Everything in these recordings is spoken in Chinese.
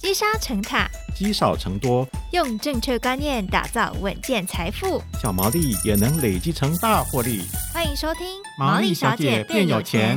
积沙成塔，积少成多，用正确观念打造稳健财富，小毛利也能累积成大获利。欢迎收听《毛利小姐变有钱》。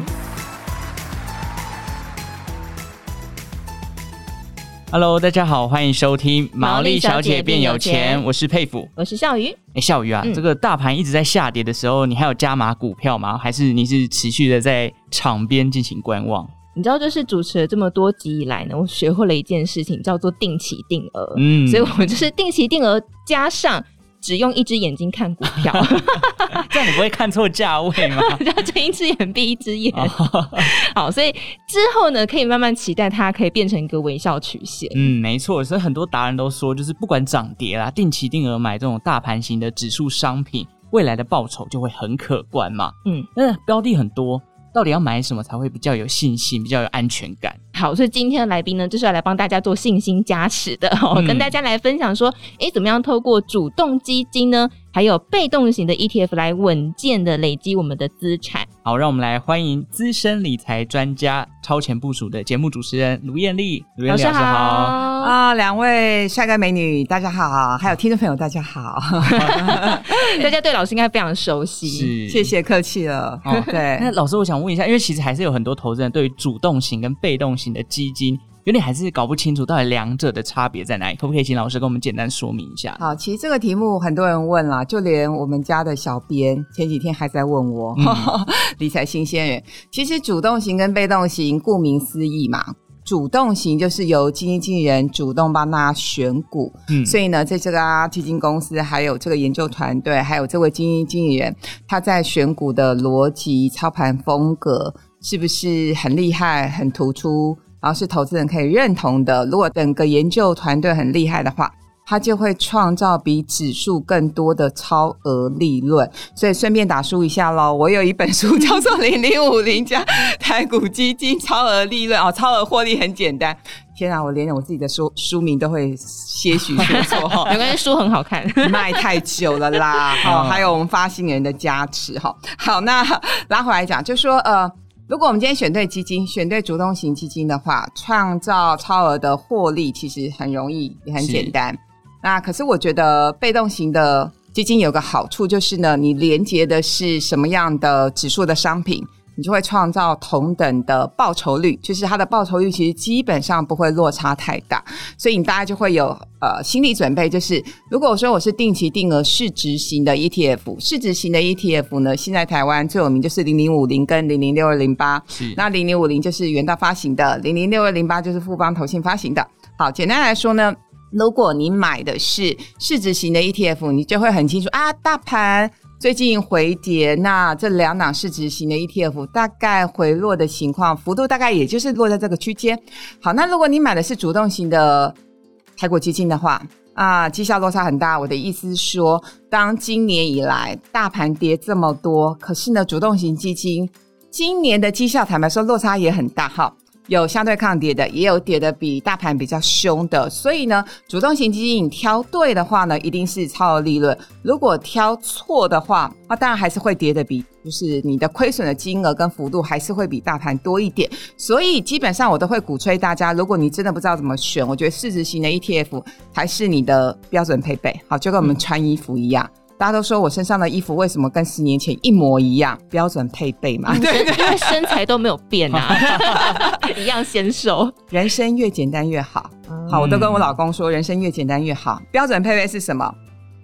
Hello，大家好，欢迎收听《毛利小姐变有钱》。我是佩服，我是笑鱼。哎，笑鱼啊、嗯，这个大盘一直在下跌的时候，你还有加码股票吗？还是你是持续的在场边进行观望？你知道，就是主持了这么多集以来呢，我学会了一件事情，叫做定期定额。嗯，所以我就是定期定额加上只用一只眼睛看股票，这样你不会看错价位吗？要睁一只眼闭一只眼。好，所以之后呢，可以慢慢期待它可以变成一个微笑曲线。嗯，没错。所以很多达人都说，就是不管涨跌啦，定期定额买这种大盘型的指数商品，未来的报酬就会很可观嘛。嗯，那标的很多。到底要买什么才会比较有信心、比较有安全感？好，所以今天的来宾呢，就是要来帮大家做信心加持的，哦，嗯，跟大家来分享说，诶，怎么样透过主动基金呢，还有被动型的 ETF 来稳健的累积我们的资产。好，让我们来欢迎资深理财专家、超前部署的节目主持人卢艳丽。卢艳丽老师好啊，两位帅哥美女大家好，还有听众朋友大家好，大家对老师应该非常熟悉，是，谢谢客气了。哦，对，那老师我想问一下，因为其实还是有很多投资人对于主动型跟被动型的基金。有点还是搞不清楚到底两者的差别在哪里，可不可以请老师跟我们简单说明一下？好，其实这个题目很多人问啦，就连我们家的小编前几天还在问我，嗯、理财新鲜人。其实主动型跟被动型，顾名思义嘛，主动型就是由基金经理人主动帮他选股，嗯，所以呢，在这个啊基金公司，还有这个研究团队，还有这位基金经理人，他在选股的逻辑、操盘风格，是不是很厉害、很突出？然后是投资人可以认同的。如果整个研究团队很厉害的话，他就会创造比指数更多的超额利润。所以顺便打书一下喽，我有一本书叫做《零零五零加台股基金超额利润》哦，超额获利很简单。天啊，我连我自己的书书名都会些许说错 哈，没关系，书很好看，卖太久了啦。好，还有我们发行人的加持哈。好，那拉回来讲，就说呃。如果我们今天选对基金，选对主动型基金的话，创造超额的获利其实很容易，也很简单。那可是我觉得被动型的基金有个好处，就是呢，你连接的是什么样的指数的商品。你就会创造同等的报酬率，就是它的报酬率其实基本上不会落差太大，所以你大家就会有呃心理准备，就是如果说我是定期定额市值型的 ETF，市值型的 ETF 呢，现在台湾最有名就是零零五零跟零零六二零八，那零零五零就是元大发行的，零零六二零八就是富邦投信发行的。好，简单来说呢，如果你买的是市值型的 ETF，你就会很清楚啊，大盘。最近回跌，那这两档市值型的 ETF 大概回落的情况幅度大概也就是落在这个区间。好，那如果你买的是主动型的台股基金的话，啊，绩效落差很大。我的意思是说，当今年以来大盘跌这么多，可是呢，主动型基金今年的绩效坦白说落差也很大，哈。有相对抗跌的，也有跌的比大盘比较凶的，所以呢，主动型基金你挑对的话呢，一定是超额利润；如果挑错的话，那当然还是会跌的比，就是你的亏损的金额跟幅度还是会比大盘多一点。所以基本上我都会鼓吹大家，如果你真的不知道怎么选，我觉得市值型的 ETF 还是你的标准配备，好，就跟我们穿衣服一样。大家都说我身上的衣服为什么跟十年前一模一样？标准配备嘛，对，因为身材都没有变啊，一样纤瘦。人生越简单越好，好，我都跟我老公说，人生越简单越好。标准配备是什么？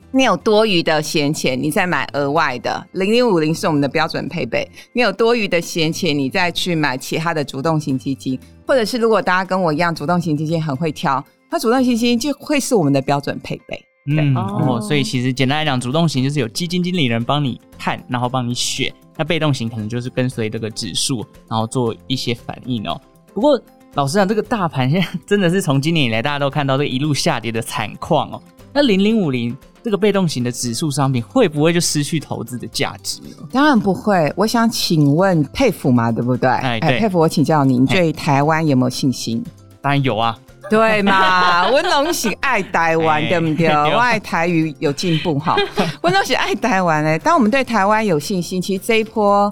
你有多余的闲钱，你再买额外的。零零五零是我们的标准配备。你有多余的闲钱，你再去买其他的主动型基金，或者是如果大家跟我一样，主动型基金很会挑，它主动型基金就会是我们的标准配备。嗯哦，所以其实简单来讲，主动型就是有基金经理人帮你看，然后帮你选；那被动型可能就是跟随这个指数，然后做一些反应哦。不过老实讲，这个大盘现在真的是从今年以来大家都看到这一路下跌的惨况哦。那零零五零这个被动型的指数商品会不会就失去投资的价值呢？当然不会。我想请问佩服嘛，对不对？哎，对。佩服，我请教您对台湾有没有信心？当然有啊。对嘛，温龙喜爱台湾，对不 对？我爱台语有进步哈。温龙喜爱台湾诶，当我们对台湾有信心，其实这一波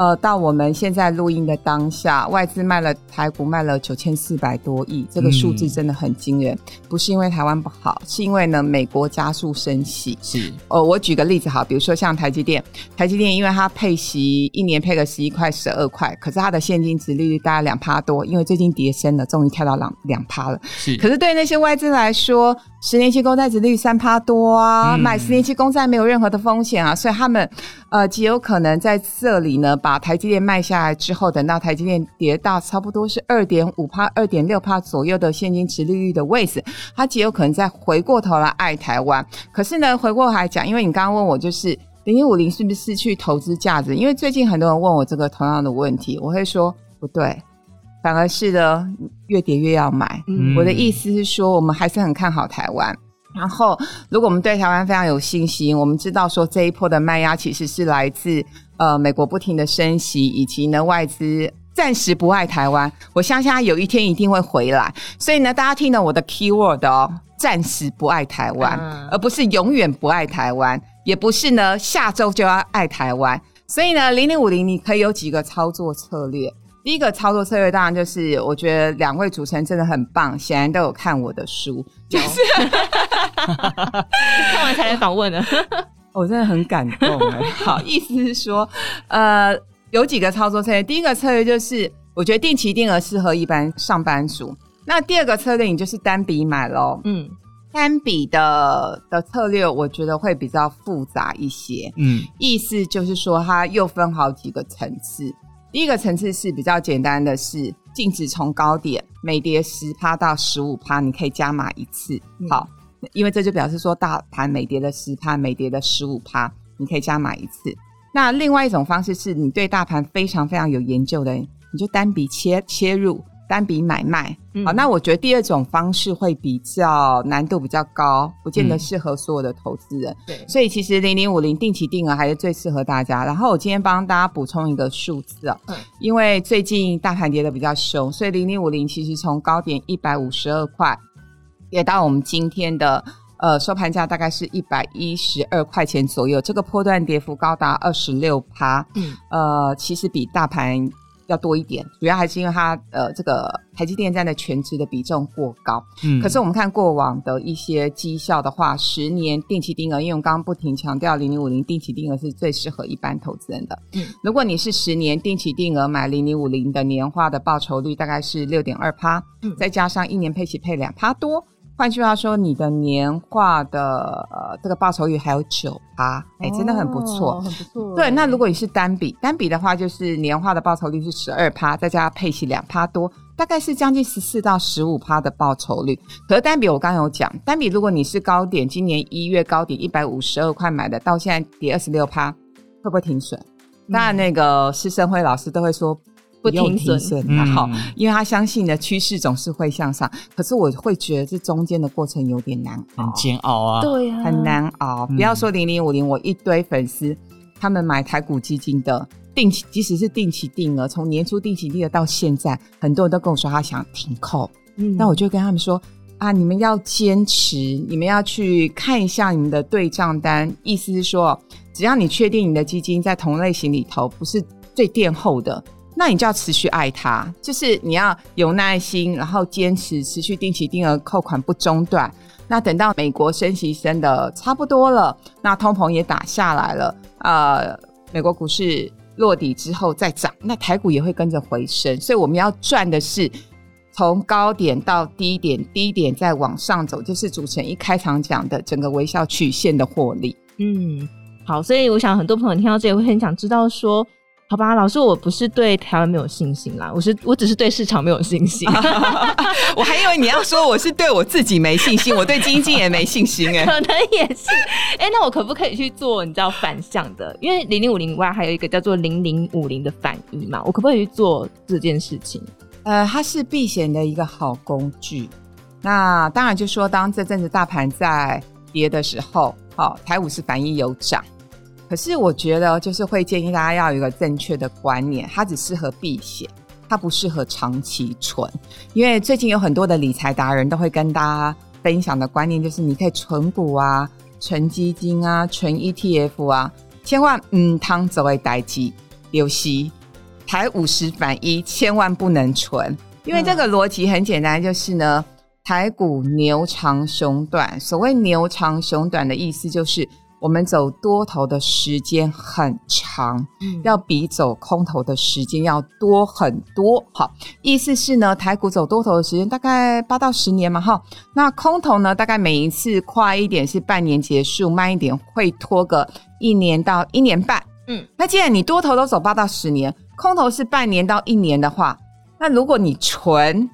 呃，到我们现在录音的当下，外资卖了台股卖了九千四百多亿，这个数字真的很惊人。嗯、不是因为台湾不好，是因为呢美国加速升息。是，呃，我举个例子哈，比如说像台积电，台积电因为它配息一年配个十一块、十二块，可是它的现金值利率大概两趴多，因为最近跌升了，终于跳到两两趴了。是，可是对那些外资来说，十年期公债殖利率三趴多啊，嗯、买十年期公债没有任何的风险啊，所以他们呃极有可能在这里呢把。台积电卖下来之后，等到台积电跌到差不多是二点五趴、二点六趴左右的现金殖利率的位置，它极有可能再回过头来爱台湾。可是呢，回过头来讲，因为你刚刚问我，就是零零五零是不是失去投资价值？因为最近很多人问我这个同样的问题，我会说不对，反而是的，越跌越要买。嗯、我的意思是说，我们还是很看好台湾。然后，如果我们对台湾非常有信心，我们知道说这一波的卖压其实是来自。呃，美国不停的升息，以及呢外资暂时不爱台湾，我相信他有一天一定会回来。所以呢，大家听了我的 keyword 哦，暂时不爱台湾，嗯、而不是永远不爱台湾，也不是呢下周就要爱台湾。所以呢，零零五零你可以有几个操作策略。第一个操作策略当然就是，我觉得两位主持人真的很棒，显然都有看我的书，就是 看完才来访问呢。我真的很感动哎，好，意思是说，呃，有几个操作策略。第一个策略就是，我觉得定期定额适合一般上班族。那第二个策略，你就是单笔买喽。嗯，单笔的的策略，我觉得会比较复杂一些。嗯，意思就是说，它又分好几个层次。第一个层次是比较简单的是，净值从高点每跌十趴到十五趴，你可以加码一次。好。因为这就表示说，大盘每跌了十趴，每跌了十五趴，你可以加码一次。那另外一种方式是你对大盘非常非常有研究的人，你就单笔切切入，单笔买卖。嗯、好，那我觉得第二种方式会比较难度比较高，不见得适合所有的投资人。对、嗯，所以其实零零五零定期定额还是最适合大家。然后我今天帮大家补充一个数字啊，嗯、因为最近大盘跌的比较凶，所以零零五零其实从高点一百五十二块。也到我们今天的呃收盘价大概是一百一十二块钱左右，这个波段跌幅高达二十六趴，嗯，呃，其实比大盘要多一点，主要还是因为它呃这个台积电占的全值的比重过高，嗯，可是我们看过往的一些绩效的话，十年定期定额，因为我们刚刚不停强调零零五零定期定额是最适合一般投资人的，嗯，如果你是十年定期定额买零零五零的年化的报酬率大概是六点二趴，嗯，再加上一年配息配两趴多。换句话说，你的年化的呃这个报酬率还有九趴，哎，真的很不错，哦、很不错。对，那如果你是单笔，单笔的话就是年化的报酬率是十二趴，再加上配息两趴多，大概是将近十四到十五趴的报酬率。可是单笔我刚刚有讲，单笔如果你是高点，今年一月高点一百五十二块买的，到现在跌二十六趴，会不会停损？当然，那个施生辉老师都会说。不停损，然后，因为他相信的趋势总是会向上。可是我会觉得这中间的过程有点难熬，很煎熬啊，对呀，很难熬。不要说零零五零，我一堆粉丝，他们买台股基金的定期，即使是定期定额，从年初定期定额到现在，很多人都跟我说他想停扣。嗯，那我就跟他们说啊，你们要坚持，你们要去看一下你们的对账单，意思是说，只要你确定你的基金在同类型里头不是最垫后的。那你就要持续爱它，就是你要有耐心，然后坚持持续定期定额扣款不中断。那等到美国升息升的差不多了，那通膨也打下来了，呃，美国股市落底之后再涨，那台股也会跟着回升。所以我们要赚的是从高点到低点，低点再往上走，就是主持人一开场讲的整个微笑曲线的获利。嗯，好，所以我想很多朋友听到这里会很想知道说。好吧，老师，我不是对台湾没有信心啦，我是我只是对市场没有信心。我还以为你要说我是对我自己没信心，我对经济也没信心哎、欸，可能也是。哎、欸，那我可不可以去做你知道反向的？因为零零五零外还有一个叫做零零五零的反一嘛，我可不可以去做这件事情？呃，它是避险的一个好工具。那当然就说，当这阵子大盘在跌的时候，好、哦，台股是反一有涨。可是我觉得，就是会建议大家要有一个正确的观念，它只适合避险，它不适合长期存。因为最近有很多的理财达人都会跟大家分享的观念，就是你可以存股啊、存基金啊、存 ETF 啊，千万唔通做为代志。留息，台五十反一千万不能存，因为这个逻辑很简单，就是呢，台股牛长熊短。所谓牛长熊短的意思就是。我们走多头的时间很长，嗯，要比走空头的时间要多很多。好，意思是呢，台股走多头的时间大概八到十年嘛，哈。那空头呢，大概每一次快一点是半年结束，慢一点会拖个一年到一年半。嗯，那既然你多头都走八到十年，空头是半年到一年的话，那如果你纯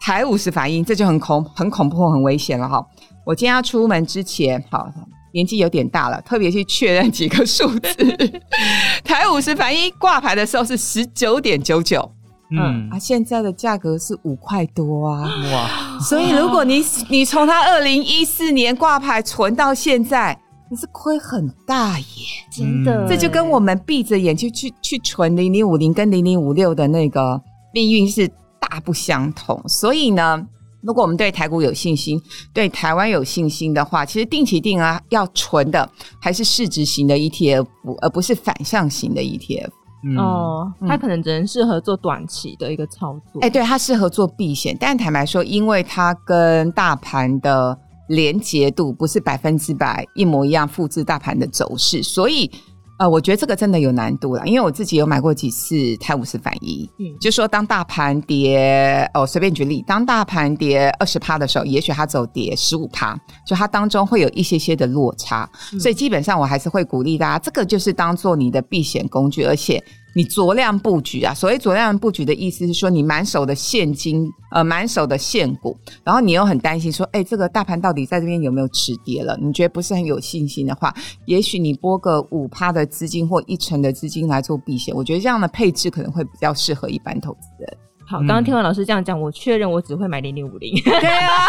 台五十反应，这就很恐很恐怖很危险了哈。我今天要出门之前，好。年纪有点大了，特别去确认几个数字。台五十反一挂牌的时候是十九点九九，嗯啊，现在的价格是五块多啊，哇！所以如果你你从它二零一四年挂牌存到现在，你是亏很大耶，真的。这就跟我们闭着眼去去去存零零五零跟零零五六的那个命运是大不相同，所以呢。如果我们对台股有信心，对台湾有信心的话，其实定期定额要存的还是市值型的 ETF，而不是反向型的 ETF。嗯、哦，它可能只能适合做短期的一个操作。哎、欸，对，它适合做避险，但坦白说，因为它跟大盘的连结度不是百分之百一模一样，复制大盘的走势，所以。呃，我觉得这个真的有难度了，因为我自己有买过几次泰晤士反一，嗯，就说当大盘跌，哦，随便举例，当大盘跌二十趴的时候，也许它走跌十五趴，就它当中会有一些些的落差，嗯，所以基本上我还是会鼓励大家，这个就是当做你的避险工具，而且。你酌量布局啊，所谓酌量布局的意思是说，你满手的现金，呃，满手的现股，然后你又很担心说，哎，这个大盘到底在这边有没有止跌了？你觉得不是很有信心的话，也许你拨个五趴的资金或一成的资金来做避险，我觉得这样的配置可能会比较适合一般投资人。好，刚刚听完老师这样讲，我确认我只会买零零五零。对啊，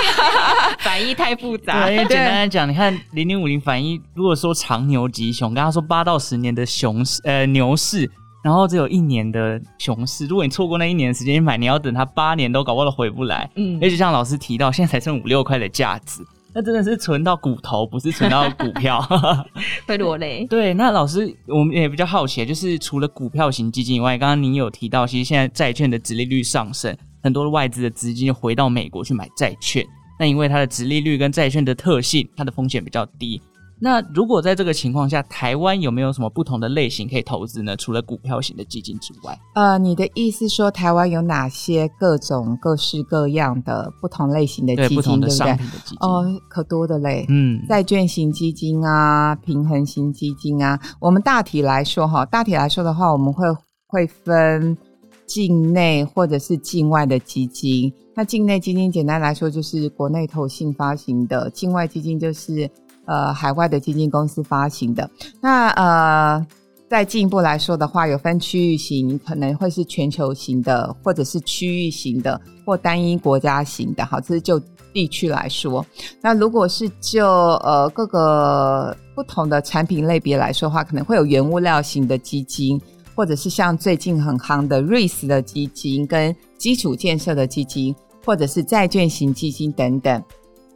反一太复杂。对，简单来讲，你看零零五零反一，如果说长牛吉熊，刚刚说八到十年的熊市，呃，牛市。然后只有一年的熊市，如果你错过那一年的时间买，你要等它八年都搞不好都回不来。嗯，而且像老师提到，现在才剩五六块的价值，那真的是存到骨头，不是存到股票，会落泪。对，那老师我们也比较好奇，就是除了股票型基金以外，刚刚您有提到，其实现在债券的殖利率上升，很多外资的资金就回到美国去买债券，那因为它的殖利率跟债券的特性，它的风险比较低。那如果在这个情况下，台湾有没有什么不同的类型可以投资呢？除了股票型的基金之外，呃，你的意思说台湾有哪些各种各式各样的不同类型的基金，对，不同的商品的基金？哦，可多的嘞，嗯，债券型基金啊，平衡型基金啊。我们大体来说哈，大体来说的话，我们会会分境内或者是境外的基金。那境内基金简单来说就是国内投信发行的，境外基金就是。呃，海外的基金公司发行的，那呃，再进一步来说的话，有分区域型，可能会是全球型的，或者是区域型的，或单一国家型的。好，这是就地区来说。那如果是就呃各个不同的产品类别来说的话，可能会有原物料型的基金，或者是像最近很夯的 REITs 的基金，跟基础建设的基金，或者是债券型基金等等。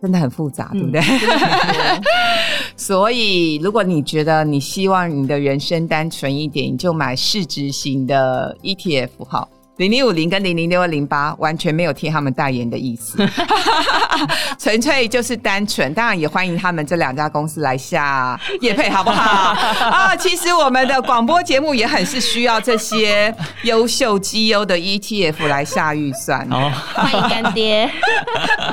真的很复杂，对不对？嗯、所以，如果你觉得你希望你的人生单纯一点，你就买市值型的 ETF 哈。零零五零跟零零六二零八完全没有替他们代言的意思，纯粹就是单纯。当然也欢迎他们这两家公司来下业配，好不好？啊，其实我们的广播节目也很是需要这些优秀绩优的 ETF 来下预算哦。欢迎干爹。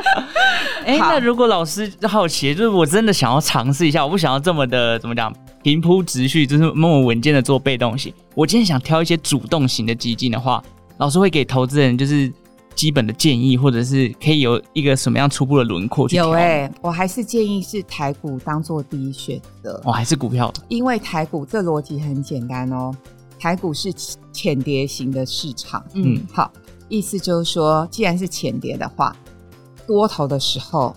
哎、欸，那如果老师好奇，就是我真的想要尝试一下，我不想要这么的怎么讲平铺直叙，就是那么稳健的做被动型。我今天想挑一些主动型的基金的话。老师会给投资人就是基本的建议，或者是可以有一个什么样初步的轮廓去。有哎、欸，我还是建议是台股当做第一选择。哦，还是股票？因为台股这逻辑很简单哦，台股是浅跌型的市场。嗯，好，意思就是说，既然是浅跌的话，多头的时候，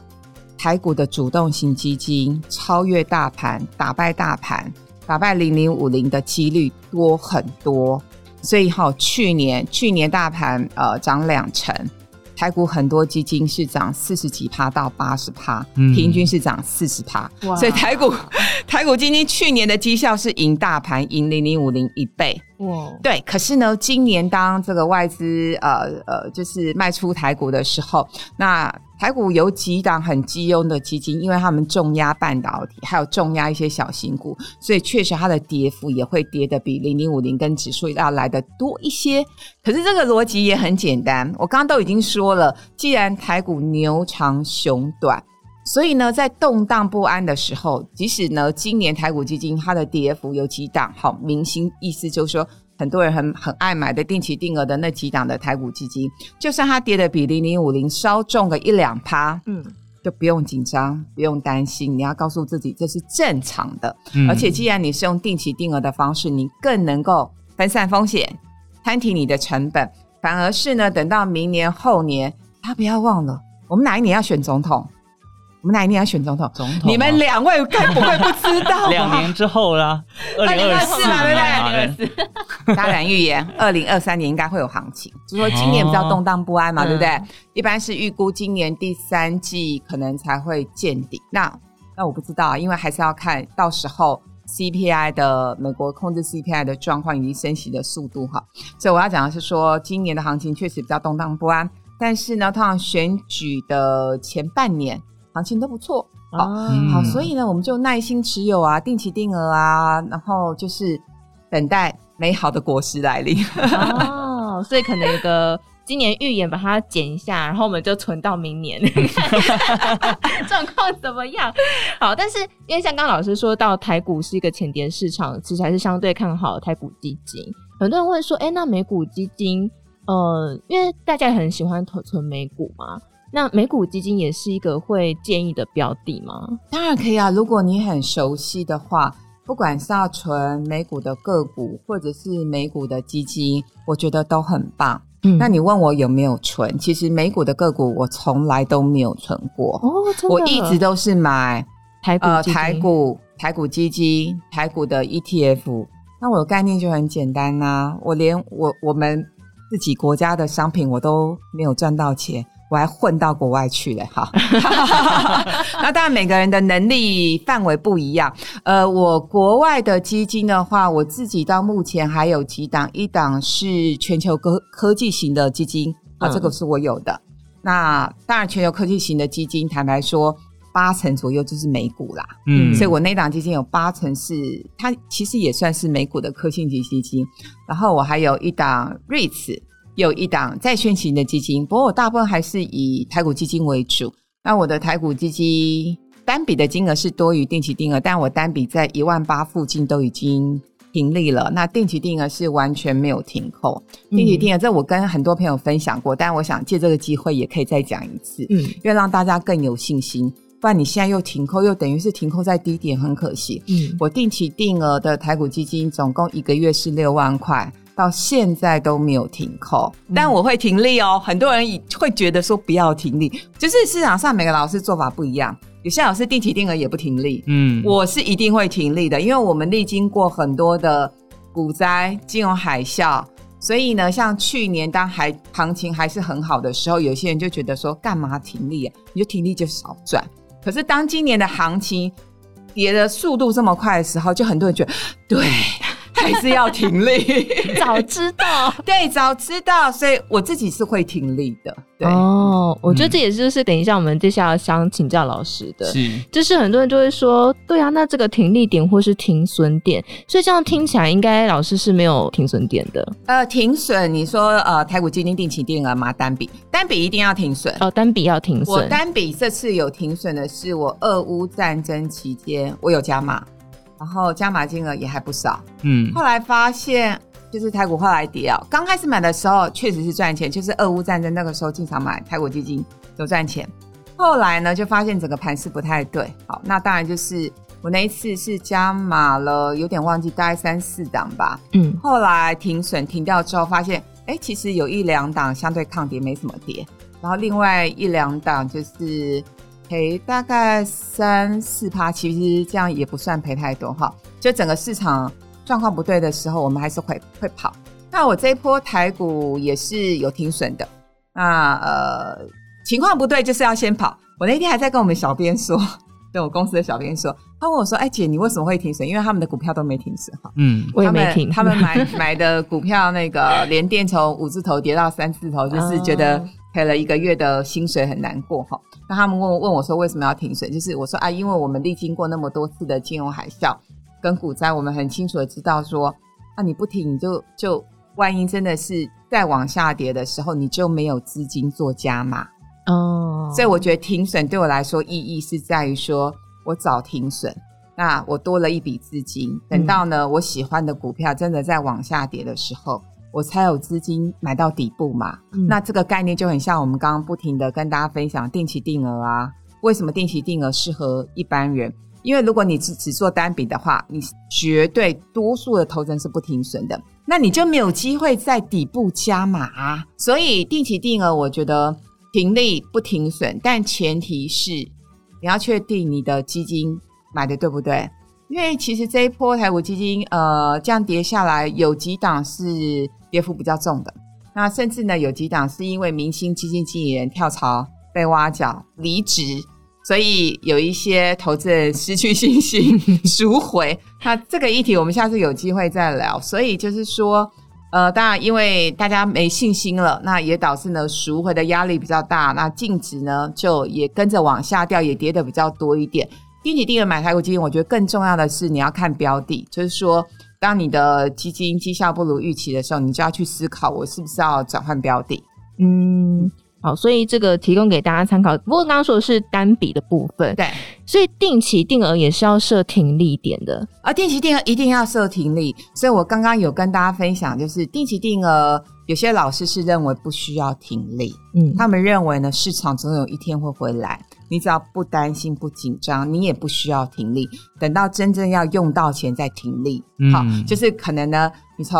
台股的主动型基金超越大盘，打败大盘，打败零零五零的几率多很多。所以哈，去年去年大盘呃涨两成，台股很多基金是涨四十几趴到八十趴，平均是涨四十趴。所以台股 台股基金去年的绩效是赢大盘赢零零五零一倍。哇，对，可是呢，今年当这个外资呃呃就是卖出台股的时候，那台股有几档很绩优的基金，因为他们重压半导体，还有重压一些小型股，所以确实它的跌幅也会跌得比零零五零跟指数要来得多一些。可是这个逻辑也很简单，我刚刚都已经说了，既然台股牛长熊短。所以呢，在动荡不安的时候，即使呢，今年台股基金它的跌幅有几档，好，明星意思就是说，很多人很很爱买的定期定额的那几档的台股基金，就算它跌的比零零五零稍重个一两趴，嗯，就不用紧张，不用担心，你要告诉自己这是正常的。嗯，而且既然你是用定期定额的方式，你更能够分散风险，摊提你的成本，反而是呢，等到明年后年，大家不要忘了，我们哪一年要选总统？我们哪一年要选总统？总统，你们两位该不会不知道？两年之后啦，二零二四嘛，对不对？二四，大胆预言，二零二三年应该会有行情。就说今年比较动荡不安嘛，哦、对不对？嗯、一般是预估今年第三季可能才会见底。那那我不知道，因为还是要看到时候 CPI 的美国控制 CPI 的状况以及升息的速度哈。所以我要讲的是说，今年的行情确实比较动荡不安，但是呢，通常选举的前半年。行情都不错，好，嗯、好，所以呢，我们就耐心持有啊，定期定额啊，然后就是等待美好的果实来临。哦，所以可能有个今年预言把它剪一下，然后我们就存到明年，状况怎么样？好，但是因为像刚刚老师说到台股是一个浅碟市场，其实还是相对看好台股基金。很多人会说，哎，那美股基金，呃，因为大家也很喜欢投存美股嘛。那美股基金也是一个会建议的标的吗？当然可以啊，如果你很熟悉的话，不管是要存美股的个股，或者是美股的基金，我觉得都很棒。嗯，那你问我有没有存？其实美股的个股我从来都没有存过哦，我一直都是买台股、呃、台股、台股基金、台股的 ETF。那我的概念就很简单呐、啊，我连我我们自己国家的商品我都没有赚到钱。我还混到国外去了，哈。那当然每个人的能力范围不一样。呃，我国外的基金的话，我自己到目前还有几档，一档是全球科科技型的基金，啊，这个是我有的。嗯、那当然，全球科技型的基金，坦白说，八成左右就是美股啦。嗯，所以我那档基金有八成是它，其实也算是美股的科技型基金。然后我还有一档 REITs。有一档债券型的基金，不过我大部分还是以台股基金为主。那我的台股基金单笔的金额是多于定期定额，但我单笔在一万八附近都已经停利了。那定期定额是完全没有停扣。定期定额这我跟很多朋友分享过，但我想借这个机会也可以再讲一次，嗯，因为让大家更有信心。不然你现在又停扣，又等于是停扣在低点，很可惜。嗯，我定期定额的台股基金总共一个月是六万块。到现在都没有停扣，但我会停利哦。嗯、很多人会觉得说不要停利，就是市场上每个老师做法不一样。有些老师定期定额也不停利，嗯，我是一定会停利的，因为我们历经过很多的股灾、金融海啸，所以呢，像去年当还行情还是很好的时候，有些人就觉得说干嘛停利啊？你就停利就少赚。可是当今年的行情跌的速度这么快的时候，就很多人觉得对。还是要停利，早知道，对，早知道，所以我自己是会停利的。对哦，我觉得这也就是等一下我们接下来想请教老师的，是，就是很多人就会说，对啊，那这个停利点或是停损点，所以这样听起来应该老师是没有停损点的。呃，停损，你说呃，台股基金定期定额吗？单笔，单笔一定要停损哦，单笔要停损。我单笔这次有停损的是我俄乌战争期间我有加码。然后加码金额也还不少，嗯，后来发现就是台股后来跌啊，刚开始买的时候确实是赚钱，就是俄乌战争那个时候进场买台股基金有赚钱，后来呢就发现整个盘势不太对，好，那当然就是我那一次是加码了，有点忘记大概三四档吧，嗯，后来停损停掉之后发现，哎，其实有一两档相对抗跌没什么跌，然后另外一两档就是。赔大概三四趴，其实这样也不算赔太多哈。就整个市场状况不对的时候，我们还是会会跑。那我这一波台股也是有停损的。那呃，情况不对就是要先跑。我那天还在跟我们小编说，对我公司的小编说，他问我说：“哎，姐，你为什么会停损？因为他们的股票都没停损哈。”嗯，我也没停。他们买买的股票，那个连电从五字头跌到三字头，就是觉得赔了一个月的薪水很难过哈。那他们问问我说：“为什么要停损？”就是我说：“啊，因为我们历经过那么多次的金融海啸跟股灾，我们很清楚的知道说，啊，你不停，你就就万一真的是再往下跌的时候，你就没有资金做加码。”哦，所以我觉得停损对我来说意义是在于说，我早停损，那我多了一笔资金，等到呢我喜欢的股票真的在往下跌的时候，我才有资金买到底部嘛。嗯、那这个概念就很像我们刚刚不停的跟大家分享定期定额啊。为什么定期定额适合一般人？因为如果你只只做单笔的话，你绝对多数的投资人是不停损的，那你就没有机会在底部加码啊。所以定期定额，我觉得。停利不停损，但前提是你要确定你的基金买的对不对？因为其实这一波台股基金呃这样跌下来，有几档是跌幅比较重的，那甚至呢有几档是因为明星基金经理人跳槽被挖角离职，所以有一些投资人失去信心赎回。那这个议题我们下次有机会再聊。所以就是说。呃，当然，因为大家没信心了，那也导致呢赎回的压力比较大，那净值呢就也跟着往下掉，也跌得比较多一点。定期定额买台股基金，我觉得更重要的是你要看标的，就是说，当你的基金绩效不如预期的时候，你就要去思考，我是不是要转换标的。嗯。好，所以这个提供给大家参考。不过刚刚说的是单笔的部分，对，所以定期定额也是要设停利点的。啊定期定额一定要设停利，所以我刚刚有跟大家分享，就是定期定额，有些老师是认为不需要停利，嗯，他们认为呢，市场总有一天会回来，你只要不担心、不紧张，你也不需要停利，等到真正要用到钱再停利。嗯、好，就是可能呢，你从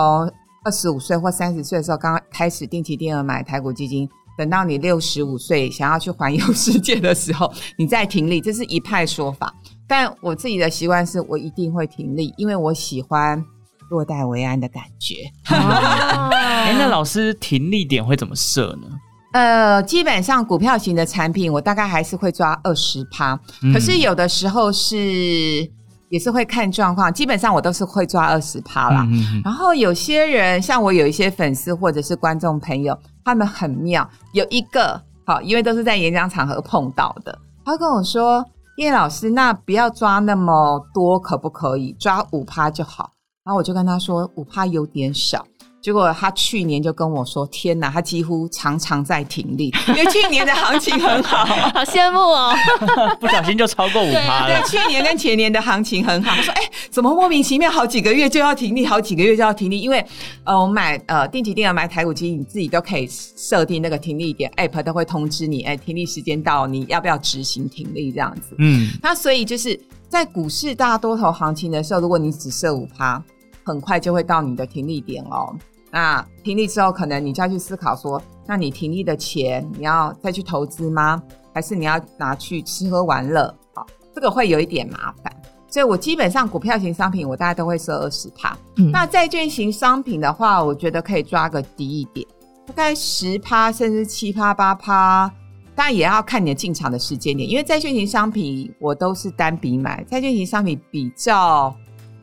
二十五岁或三十岁的时候刚刚开始定期定额买台股基金。等到你六十五岁想要去环游世界的时候，你再停利，这是一派说法。但我自己的习惯是我一定会停利，因为我喜欢落袋为安的感觉。哎、哦欸，那老师停利点会怎么设呢？呃，基本上股票型的产品，我大概还是会抓二十趴。可是有的时候是也是会看状况，基本上我都是会抓二十趴啦。然后有些人，像我有一些粉丝或者是观众朋友。他们很妙，有一个好，因为都是在演讲场合碰到的。他跟我说：“叶老师，那不要抓那么多，可不可以抓五趴就好？”然后我就跟他说：“五趴有点少。”结果他去年就跟我说：“天哪，他几乎常常在停利，因为去年的行情很好，好羡慕哦，不小心就超过五趴了。”对，去年跟前年的行情很好。他说：“哎，怎么莫名其妙好几个月就要停利，好几个月就要停利？因为呃，我买呃定期定额买台股基金，你自己都可以设定那个停利点，App 都会通知你，哎，停利时间到，你要不要执行停利这样子？嗯，那所以就是在股市大多头行情的时候，如果你只设五趴，很快就会到你的停利点哦。”那停利之后，可能你就要去思考说，那你停利的钱，你要再去投资吗？还是你要拿去吃喝玩乐？好，这个会有一点麻烦。所以我基本上股票型商品，我大概都会设二十趴。嗯，那债券型商品的话，我觉得可以抓个低一点，大概十趴甚至七趴八趴。当然也要看你的进场的时间点，因为债券型商品我都是单笔买，债券型商品比较。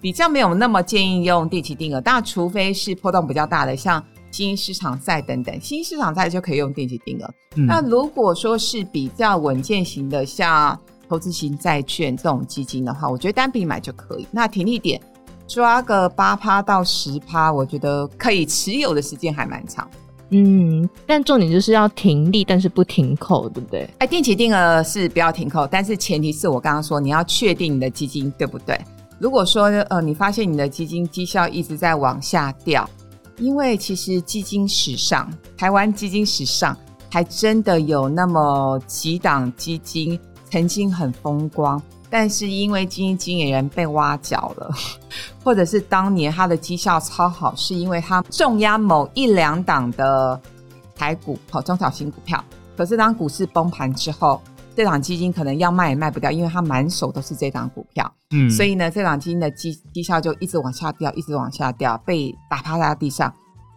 比较没有那么建议用定期定额，当然除非是波动比较大的，像新兴市场债等等，新兴市场债就可以用定期定额。嗯、那如果说是比较稳健型的，像投资型债券这种基金的话，我觉得单笔买就可以。那停利点抓个八趴到十趴，我觉得可以持有的时间还蛮长。嗯，但重点就是要停利，但是不停扣，对不对？哎，定期定额是不要停扣，但是前提是我刚刚说你要确定你的基金对不对？如果说呃，你发现你的基金绩效一直在往下掉，因为其实基金史上，台湾基金史上还真的有那么几档基金曾经很风光，但是因为基金经理人被挖角了，或者是当年他的绩效超好，是因为他重压某一两档的台股和中小型股票，可是当股市崩盘之后。这档基金可能要卖也卖不掉，因为它满手都是这档股票，嗯，所以呢，这档基金的绩绩效就一直往下掉，一直往下掉，被打趴在地上。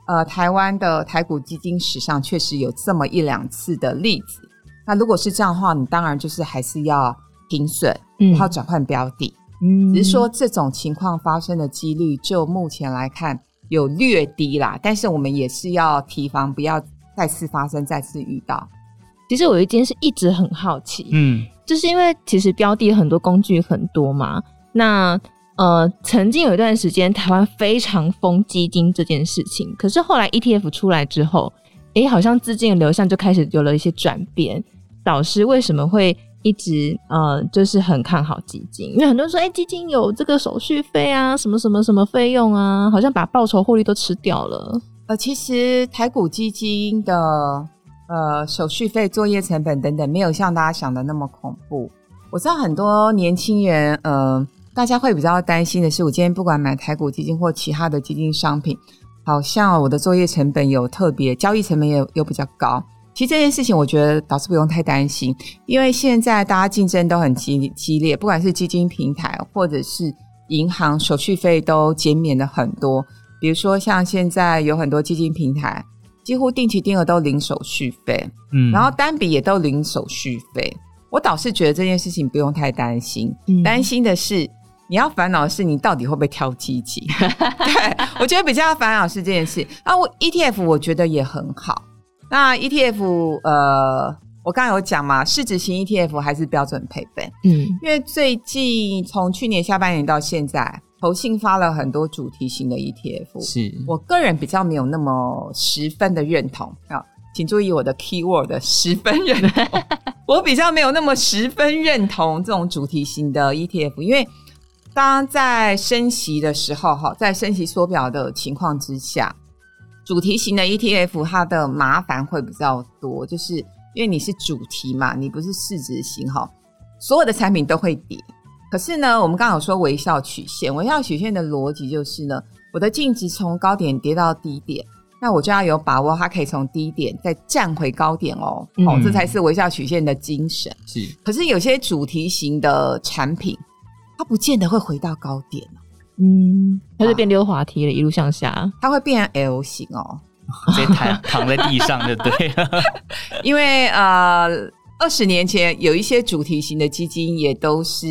呃，台湾的台股基金史上确实有这么一两次的例子。那如果是这样的话，你当然就是还是要停损，嗯然后转换标的。嗯只是说这种情况发生的几率，就目前来看有略低啦。但是我们也是要提防，不要再次发生，再次遇到。其实我有一件事一直很好奇，嗯，就是因为其实标的很多工具很多嘛，那呃曾经有一段时间台湾非常疯基金这件事情，可是后来 ETF 出来之后，诶，好像资金的流向就开始有了一些转变。导师为什么会一直呃就是很看好基金？因为很多人说，诶，基金有这个手续费啊，什么什么什么费用啊，好像把报酬获利都吃掉了。呃，其实台股基金的呃手续费、作业成本等等，没有像大家想的那么恐怖。我知道很多年轻人，呃，大家会比较担心的是，我今天不管买台股基金或其他的基金商品，好像我的作业成本有特别，交易成本也又比较高。其实这件事情，我觉得倒是不用太担心，因为现在大家竞争都很激激烈，不管是基金平台或者是银行，手续费都减免了很多。比如说，像现在有很多基金平台，几乎定期定额都零手续费，嗯，然后单笔也都零手续费。我倒是觉得这件事情不用太担心，嗯担心的是你要烦恼的是你到底会不会挑基金。对，我觉得比较烦恼是这件事。啊，我 ETF 我觉得也很好。那 ETF 呃，我刚刚有讲嘛，市值型 ETF 还是标准配备，嗯因为最近从去年下半年到现在，投信发了很多主题型的 ETF，是。我个人比较没有那么十分的认同啊，请注意我的 keyword 十分认同，我比较没有那么十分认同这种主题型的 ETF，因为当在升息的时候，哈，在升息缩表的情况之下，主题型的 ETF 它的麻烦会比较多，就是因为你是主题嘛，你不是市值型哈，所有的产品都会跌。可是呢，我们刚刚有说微笑曲线，微笑曲线的逻辑就是呢，我的净值从高点跌到低点，那我就要有把握它可以从低点再站回高点哦，嗯哦，这才是微笑曲线的精神。是，可是有些主题型的产品，它不见得会回到高点，嗯，它就变溜滑梯了，一路向下。它会变 L 型哦，直接躺躺在地上就对了。因为呃。二十年前有一些主题型的基金也都是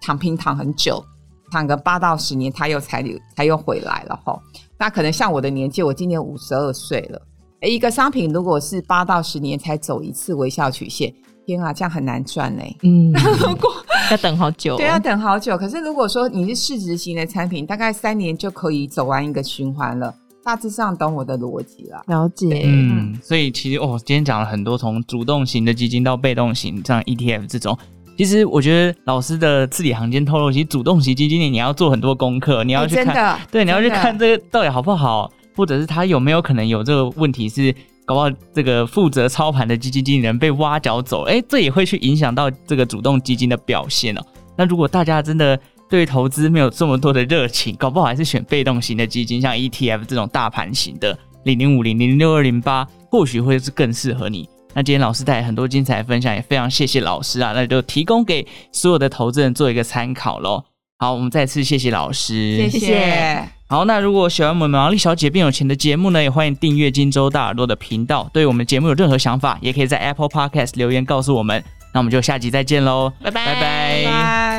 躺平躺很久，躺个八到十年，它又才才又回来了哈。那可能像我的年纪，我今年五十二岁了。诶，一个商品如果是八到十年才走一次微笑曲线，天啊，这样很难赚嘞。嗯，如果 要等好久，对，要等好久。可是如果说你是市值型的产品，大概三年就可以走完一个循环了。大致上懂我的逻辑了，了解。嗯，所以其实哦，今天讲了很多，从主动型的基金到被动型，像 ETF 这种。其实我觉得老师的字里行间透露，其实主动型基金你要做很多功课，你要去看，欸、对，你要去看这个到底好不好，或者是他有没有可能有这个问题是，搞不好这个负责操盘的基金经理人被挖角走，哎，这也会去影响到这个主动基金的表现哦。那如果大家真的对投资没有这么多的热情，搞不好还是选被动型的基金，像 ETF 这种大盘型的零零五零零六二零八，或许会是更适合你。那今天老师带来很多精彩的分享，也非常谢谢老师啊，那就提供给所有的投资人做一个参考喽。好，我们再次谢谢老师，谢谢。好，那如果喜欢我们毛利小姐变有钱的节目呢，也欢迎订阅荆州大耳朵的频道。对于我们节目有任何想法，也可以在 Apple Podcast 留言告诉我们。那我们就下集再见喽，拜拜拜拜。